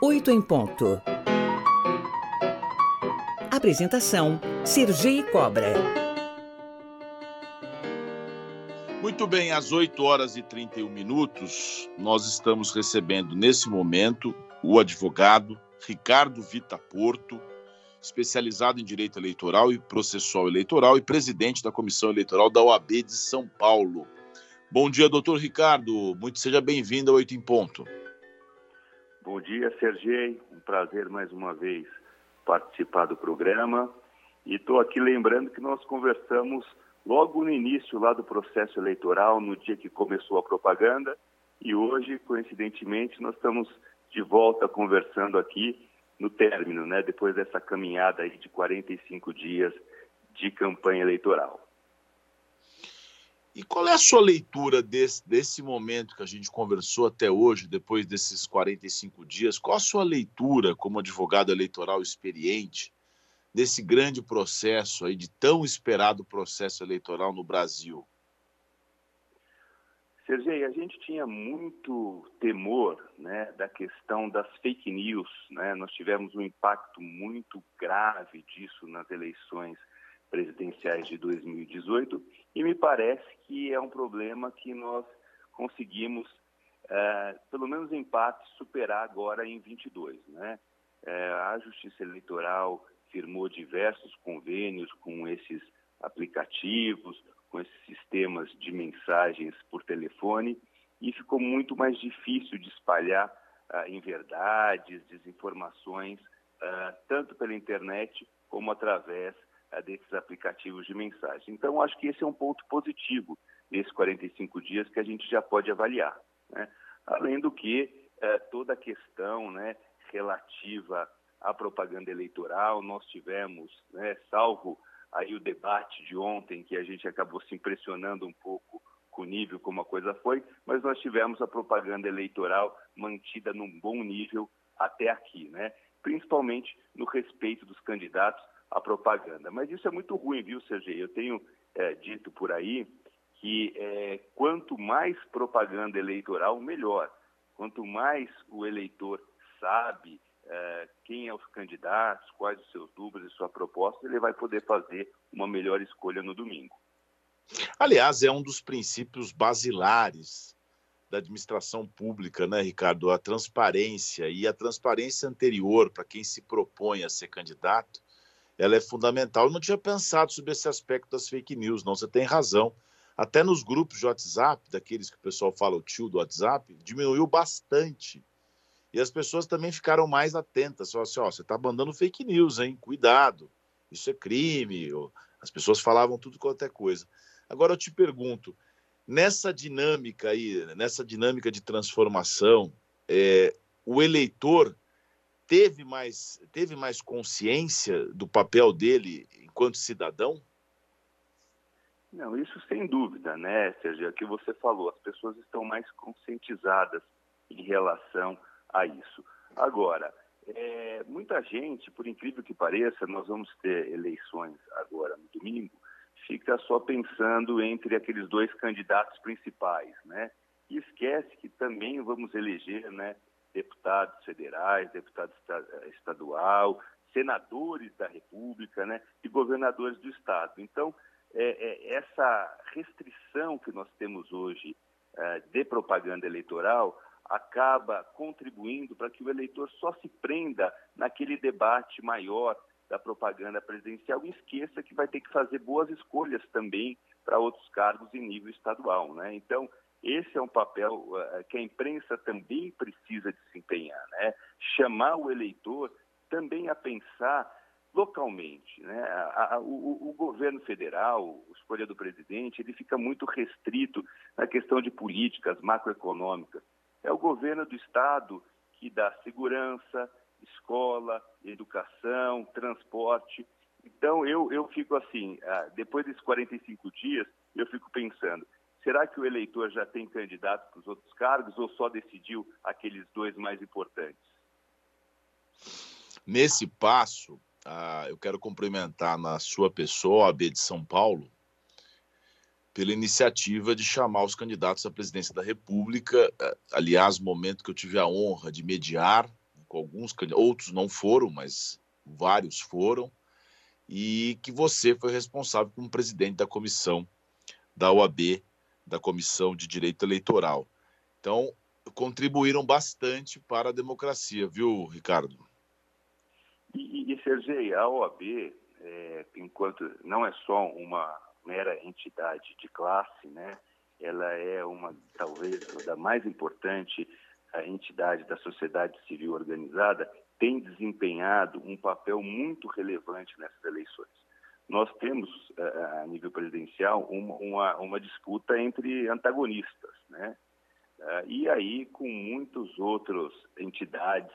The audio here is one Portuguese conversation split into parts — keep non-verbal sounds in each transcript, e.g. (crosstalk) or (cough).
Oito em ponto. Apresentação: Sergi Cobra. Muito bem, às 8 horas e 31 minutos, nós estamos recebendo nesse momento o advogado Ricardo Vita Porto, especializado em direito eleitoral e processual eleitoral e presidente da comissão eleitoral da OAB de São Paulo. Bom dia, doutor Ricardo. Muito seja bem-vindo ao Oito em Ponto. Bom dia, Sergei. Um prazer mais uma vez participar do programa. E estou aqui lembrando que nós conversamos logo no início lá do processo eleitoral, no dia que começou a propaganda, e hoje, coincidentemente, nós estamos de volta conversando aqui no término, né, depois dessa caminhada aí de 45 dias de campanha eleitoral. Qual é a sua leitura desse, desse momento que a gente conversou até hoje, depois desses 45 dias? Qual a sua leitura como advogado eleitoral experiente desse grande processo aí, de tão esperado processo eleitoral no Brasil? Sergei, a gente tinha muito temor né, da questão das fake news. Né? Nós tivemos um impacto muito grave disso nas eleições presidenciais de 2018 e me parece que é um problema que nós conseguimos, é, pelo menos em parte, superar agora em 22. Né? É, a Justiça Eleitoral firmou diversos convênios com esses aplicativos, com esses sistemas de mensagens por telefone e ficou muito mais difícil de espalhar uh, inverdades, desinformações, uh, tanto pela internet como através desses aplicativos de mensagem. Então, acho que esse é um ponto positivo nesses 45 dias que a gente já pode avaliar. Né? Além do que, toda a questão né, relativa à propaganda eleitoral, nós tivemos, né, salvo aí o debate de ontem, que a gente acabou se impressionando um pouco com o nível como a coisa foi, mas nós tivemos a propaganda eleitoral mantida num bom nível até aqui, né? principalmente no respeito dos candidatos à propaganda. Mas isso é muito ruim, viu, Sergei? Eu tenho é, dito por aí que é, quanto mais propaganda eleitoral, melhor. Quanto mais o eleitor sabe é, quem é os candidatos, quais os seus números e sua proposta, ele vai poder fazer uma melhor escolha no domingo. Aliás, é um dos princípios basilares da administração pública, né, Ricardo? A transparência e a transparência anterior para quem se propõe a ser candidato, ela é fundamental. Eu não tinha pensado sobre esse aspecto das fake news, não. Você tem razão. Até nos grupos de WhatsApp, daqueles que o pessoal fala o tio do WhatsApp, diminuiu bastante e as pessoas também ficaram mais atentas. Falaram assim: ó, você está mandando fake news, hein? Cuidado, isso é crime. As pessoas falavam tudo quanto é coisa. Agora eu te pergunto, nessa dinâmica aí, nessa dinâmica de transformação, é, o eleitor teve mais, teve mais consciência do papel dele enquanto cidadão? Não, isso sem dúvida, né, Sérgio? É o que você falou, as pessoas estão mais conscientizadas em relação a isso. Agora, é, muita gente, por incrível que pareça, nós vamos ter eleições agora no domingo, fica só pensando entre aqueles dois candidatos principais, né? E esquece que também vamos eleger, né, deputados federais, deputados estadual, senadores da República, né, e governadores do estado. Então, é, é, essa restrição que nós temos hoje é, de propaganda eleitoral acaba contribuindo para que o eleitor só se prenda naquele debate maior da propaganda presidencial e esqueça que vai ter que fazer boas escolhas também para outros cargos em nível estadual. Né? Então, esse é um papel uh, que a imprensa também precisa desempenhar, né? chamar o eleitor também a pensar localmente. Né? O, o, governo federal, a escolha do presidente, ele fica muito restrito na questão de políticas macroeconômicas. É o governo do Estado que dá segurança, escola, educação, transporte. Então, eu, eu fico assim, ah, depois desses 45 dias, eu fico pensando, será que o eleitor já tem candidato para os outros cargos ou só decidiu aqueles dois mais importantes? Nesse passo, ah, eu quero cumprimentar na sua pessoa a AB de São Paulo, pela iniciativa de chamar os candidatos à presidência da República. Eh, aliás, momento que eu tive a honra de mediar, com alguns outros não foram, mas vários foram, e que você foi responsável como presidente da comissão da OAB, da Comissão de Direito Eleitoral. Então, contribuíram bastante para a democracia, viu, Ricardo? E, e Sergei, a OAB, é, enquanto não é só uma mera entidade de classe, né? Ela é uma, talvez, da mais importante a entidade da sociedade civil organizada, tem desempenhado um papel muito relevante nessas eleições. Nós temos, a nível presidencial, uma, uma, uma disputa entre antagonistas, né? E aí, com muitas outras entidades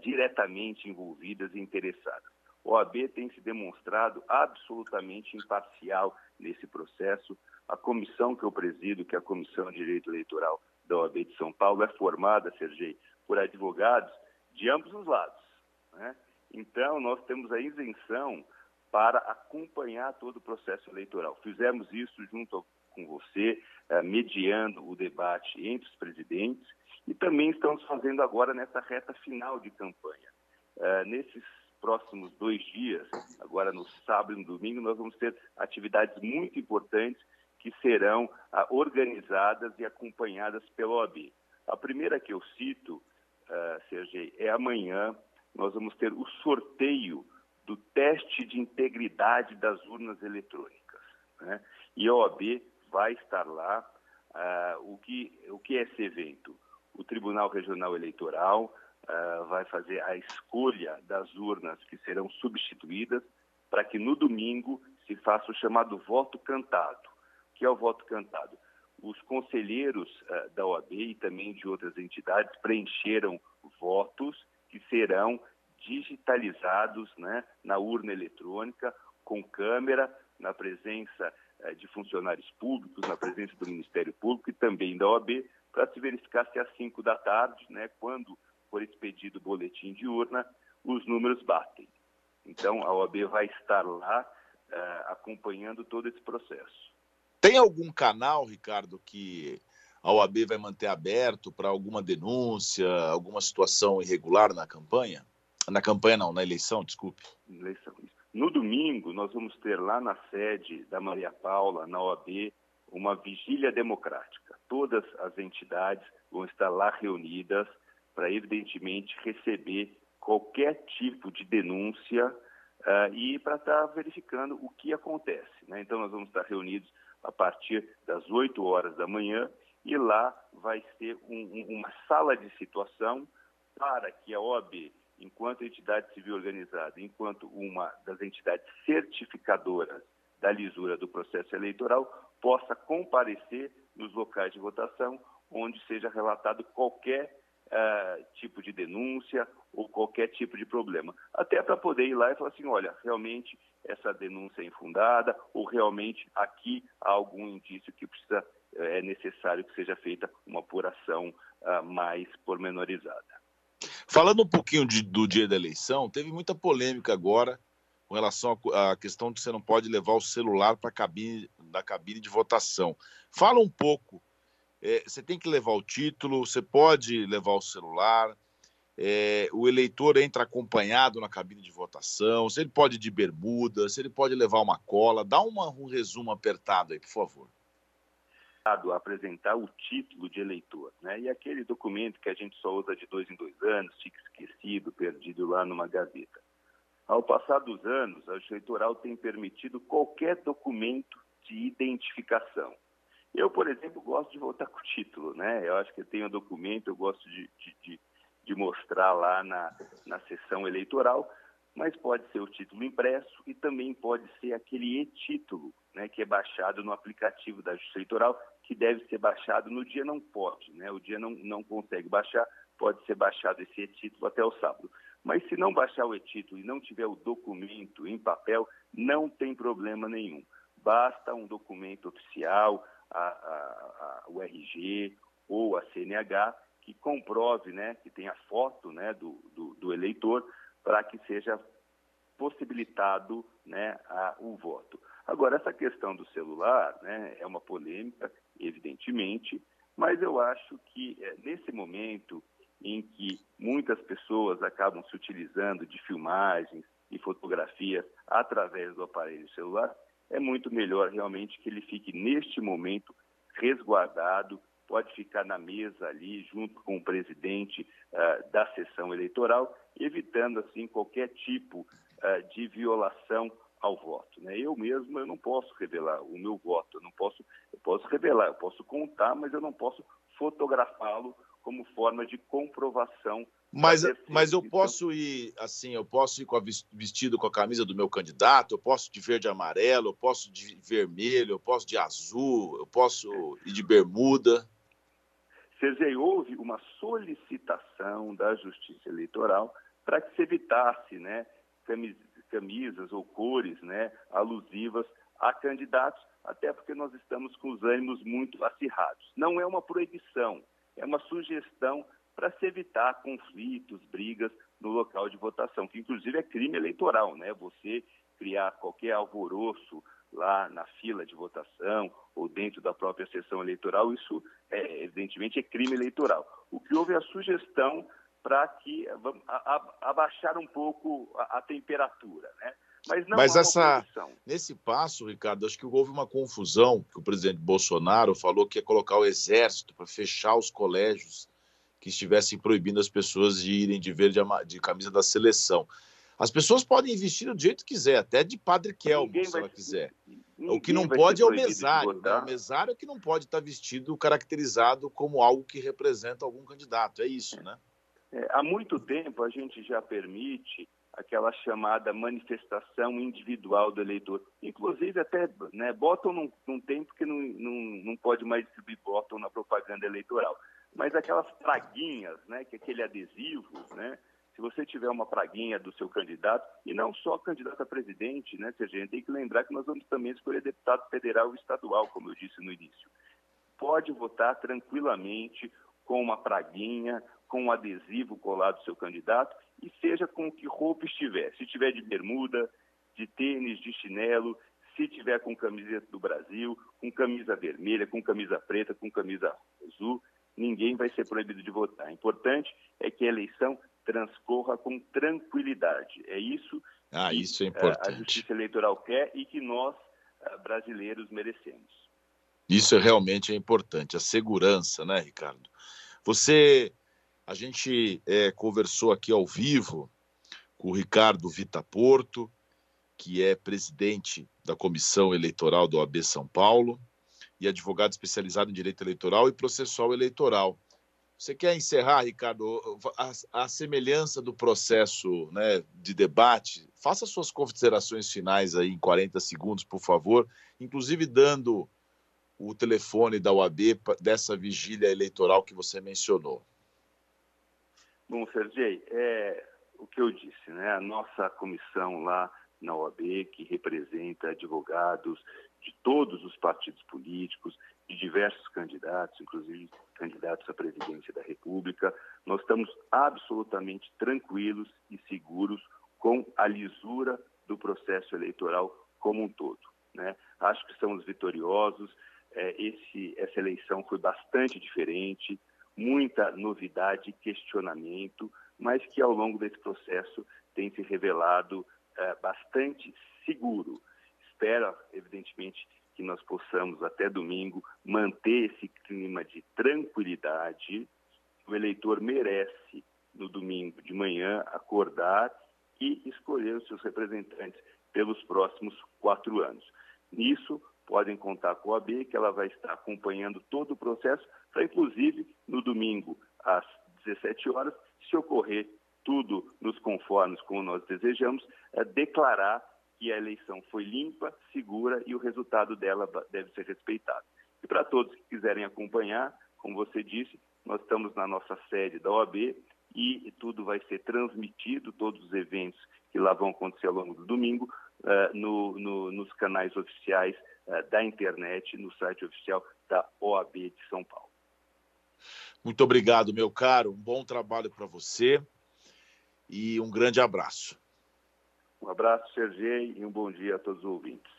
diretamente envolvidas e interessadas. O OAB tem se demonstrado absolutamente imparcial nesse processo. A comissão que eu presido, que é a Comissão de Direito Eleitoral da OAB de São Paulo, é formada, Sergei, por advogados de ambos os lados. Né? Então, nós temos a isenção para acompanhar todo o processo eleitoral. Fizemos isso junto com você, eh, mediando o debate entre os presidentes e também estamos fazendo agora nessa reta final de campanha. Eh, nesses próximos dois dias, agora no sábado e no domingo, nós vamos ter atividades muito importantes que serão ah, organizadas e acompanhadas pela OAB. A primeira que eu cito, uh, Sergei, é amanhã nós vamos ter o sorteio do teste de integridade das urnas eletrônicas. Né? E a OAB vai estar lá. Uh, o, que, o que é esse evento? O Tribunal Regional Eleitoral uh, vai fazer a escolha das urnas que serão substituídas para que no domingo se faça o chamado voto cantado. O que é o voto cantado? Os conselheiros uh, da OAB e também de outras entidades preencheram votos que serão digitalizados né, na urna eletrônica, com câmera, na presença uh, de funcionários públicos, na presença do Ministério Público e também da OAB, para se verificar se às 5 da tarde, né, quando for expedido o boletim de urna, os números batem. Então, a OAB vai estar lá uh, acompanhando todo esse processo. Tem algum canal, Ricardo, que a OAB vai manter aberto para alguma denúncia, alguma situação irregular na campanha? Na campanha não, na eleição, desculpe. Eleição. No domingo, nós vamos ter lá na sede da Maria Paula, na OAB, uma vigília democrática. Todas as entidades vão estar lá reunidas para, evidentemente, receber qualquer tipo de denúncia uh, e para estar verificando o que acontece. Né? Então, nós vamos estar reunidos a partir das 8 horas da manhã e lá vai ser um, um, uma sala de situação para que a OAB, enquanto entidade civil organizada, enquanto uma das entidades certificadoras da lisura do processo eleitoral, possa comparecer nos locais de votação onde seja relatado qualquer uh, tipo de denúncia ou qualquer tipo de problema. Até para poder ir lá e falar assim, olha, realmente essa denúncia é infundada ou realmente aqui há algum indício que precisa é necessário que seja feita uma apuração uh, mais pormenorizada. Falando um pouquinho de, do dia da eleição, teve muita polêmica agora com relação à questão de você não pode levar o celular para a cabine da cabine de votação. Fala um pouco é, você tem que levar o título, você pode levar o celular, é, o eleitor entra acompanhado na cabine de votação, se ele pode ir de bermuda, se ele pode levar uma cola. Dá uma, um resumo apertado aí, por favor. Apresentar o título de eleitor, né? E aquele documento que a gente só usa de dois em dois anos, fica esquecido, perdido lá numa gaveta. Ao passar dos anos, a eleitoral tem permitido qualquer documento de identificação. Eu, por exemplo, gosto de voltar (laughs) com o título, né? Eu acho que tem um documento, eu gosto de, de, de mostrar lá na, na sessão eleitoral, mas pode ser o título impresso e também pode ser aquele e-título, né, que é baixado no aplicativo da Justiça Eleitoral, que deve ser baixado no dia não pode, né? O dia não, não consegue baixar, pode ser baixado esse e-título até o sábado. Mas se não baixar o e-título e não tiver o documento em papel, não tem problema nenhum. Basta um documento oficial, a, a, a, o RG ou a CNH que comprove, né, que tenha foto né, do, do, do eleitor para que seja possibilitado né, a, o voto. Agora, essa questão do celular né, é uma polêmica, evidentemente, mas eu acho que é, nesse momento em que muitas pessoas acabam se utilizando de filmagens e fotografias através do aparelho celular, é muito melhor realmente que ele fique neste momento resguardado, pode ficar na mesa ali junto com o presidente uh, da sessão eleitoral, evitando assim qualquer tipo uh, de violação ao voto. Né? Eu mesmo eu não posso revelar o meu voto, eu não posso, eu posso revelar, eu posso contar, mas eu não posso fotografá-lo como forma de comprovação. Mas, mas eu posso ir assim, eu posso ir com a, vestido com a camisa do meu candidato, eu posso de verde e amarelo, eu posso de vermelho, eu posso de azul, eu posso ir de bermuda. Sergei, houve uma solicitação da Justiça Eleitoral para que se evitasse né, camisas ou cores né, alusivas a candidatos, até porque nós estamos com os ânimos muito acirrados. Não é uma proibição, é uma sugestão para se evitar conflitos, brigas no local de votação, que inclusive é crime eleitoral, né? Você criar qualquer alvoroço lá na fila de votação ou dentro da própria sessão eleitoral, isso é, evidentemente é crime eleitoral. O que houve é a sugestão para que abaixar um pouco a, a temperatura, né? Mas, não Mas essa, nesse passo, Ricardo, acho que houve uma confusão, que o presidente Bolsonaro falou que ia colocar o exército para fechar os colégios que estivessem proibindo as pessoas de irem de verde de camisa da seleção. As pessoas podem vestir do jeito que quiser, até de Padre Kelmo, se ela quiser. O que não pode é o mesário. Né? O mesário é que não pode estar vestido caracterizado como algo que representa algum candidato. É isso, né? É, há muito tempo a gente já permite aquela chamada manifestação individual do eleitor. Inclusive, até né, botam num, num tempo que não, não, não pode mais distribuir botam na propaganda eleitoral. Mas aquelas praguinhas, né, que é aquele adesivo, né, se você tiver uma praguinha do seu candidato, e não só candidato a presidente, né, gente tem que lembrar que nós vamos também escolher deputado federal e estadual, como eu disse no início. Pode votar tranquilamente com uma praguinha, com um adesivo colado do seu candidato e seja com que roupa estiver. Se tiver de bermuda, de tênis, de chinelo, se tiver com camiseta do Brasil, com camisa vermelha, com camisa preta, com camisa azul, ninguém vai ser proibido de votar. O importante é que a eleição transcorra com tranquilidade. É isso ah, que isso é importante. a Justiça Eleitoral quer e que nós, brasileiros, merecemos. Isso realmente é importante, a segurança, né, Ricardo? Você a gente é, conversou aqui ao vivo com o Ricardo Vita Porto, que é presidente da Comissão Eleitoral do OAB São Paulo e advogado especializado em direito eleitoral e processual eleitoral. Você quer encerrar, Ricardo, a, a semelhança do processo né, de debate? Faça suas considerações finais aí em 40 segundos, por favor, inclusive dando o telefone da OAB dessa vigília eleitoral que você mencionou. Bom, Sergei, é o que eu disse, né? A nossa comissão lá na OAB, que representa advogados de todos os partidos políticos, de diversos candidatos, inclusive candidatos à presidência da República, nós estamos absolutamente tranquilos e seguros com a lisura do processo eleitoral como um todo. Né? Acho que somos vitoriosos. É, esse, essa eleição foi bastante diferente muita novidade questionamento, mas que ao longo desse processo tem se revelado é, bastante seguro. Espero, evidentemente, que nós possamos até domingo manter esse clima de tranquilidade. O eleitor merece, no domingo de manhã, acordar e escolher os seus representantes pelos próximos quatro anos. Nisso, podem contar com a AB, que ela vai estar acompanhando todo o processo, para inclusive no domingo às 17 horas, se ocorrer tudo nos conformes como nós desejamos, é declarar que a eleição foi limpa, segura e o resultado dela deve ser respeitado. E para todos que quiserem acompanhar, como você disse, nós estamos na nossa sede da OAB e tudo vai ser transmitido, todos os eventos que lá vão acontecer ao longo do domingo, uh, no, no, nos canais oficiais uh, da internet, no site oficial da OAB de São Paulo. Muito obrigado, meu caro. Um bom trabalho para você e um grande abraço. Um abraço, Sergei, e um bom dia a todos os ouvintes.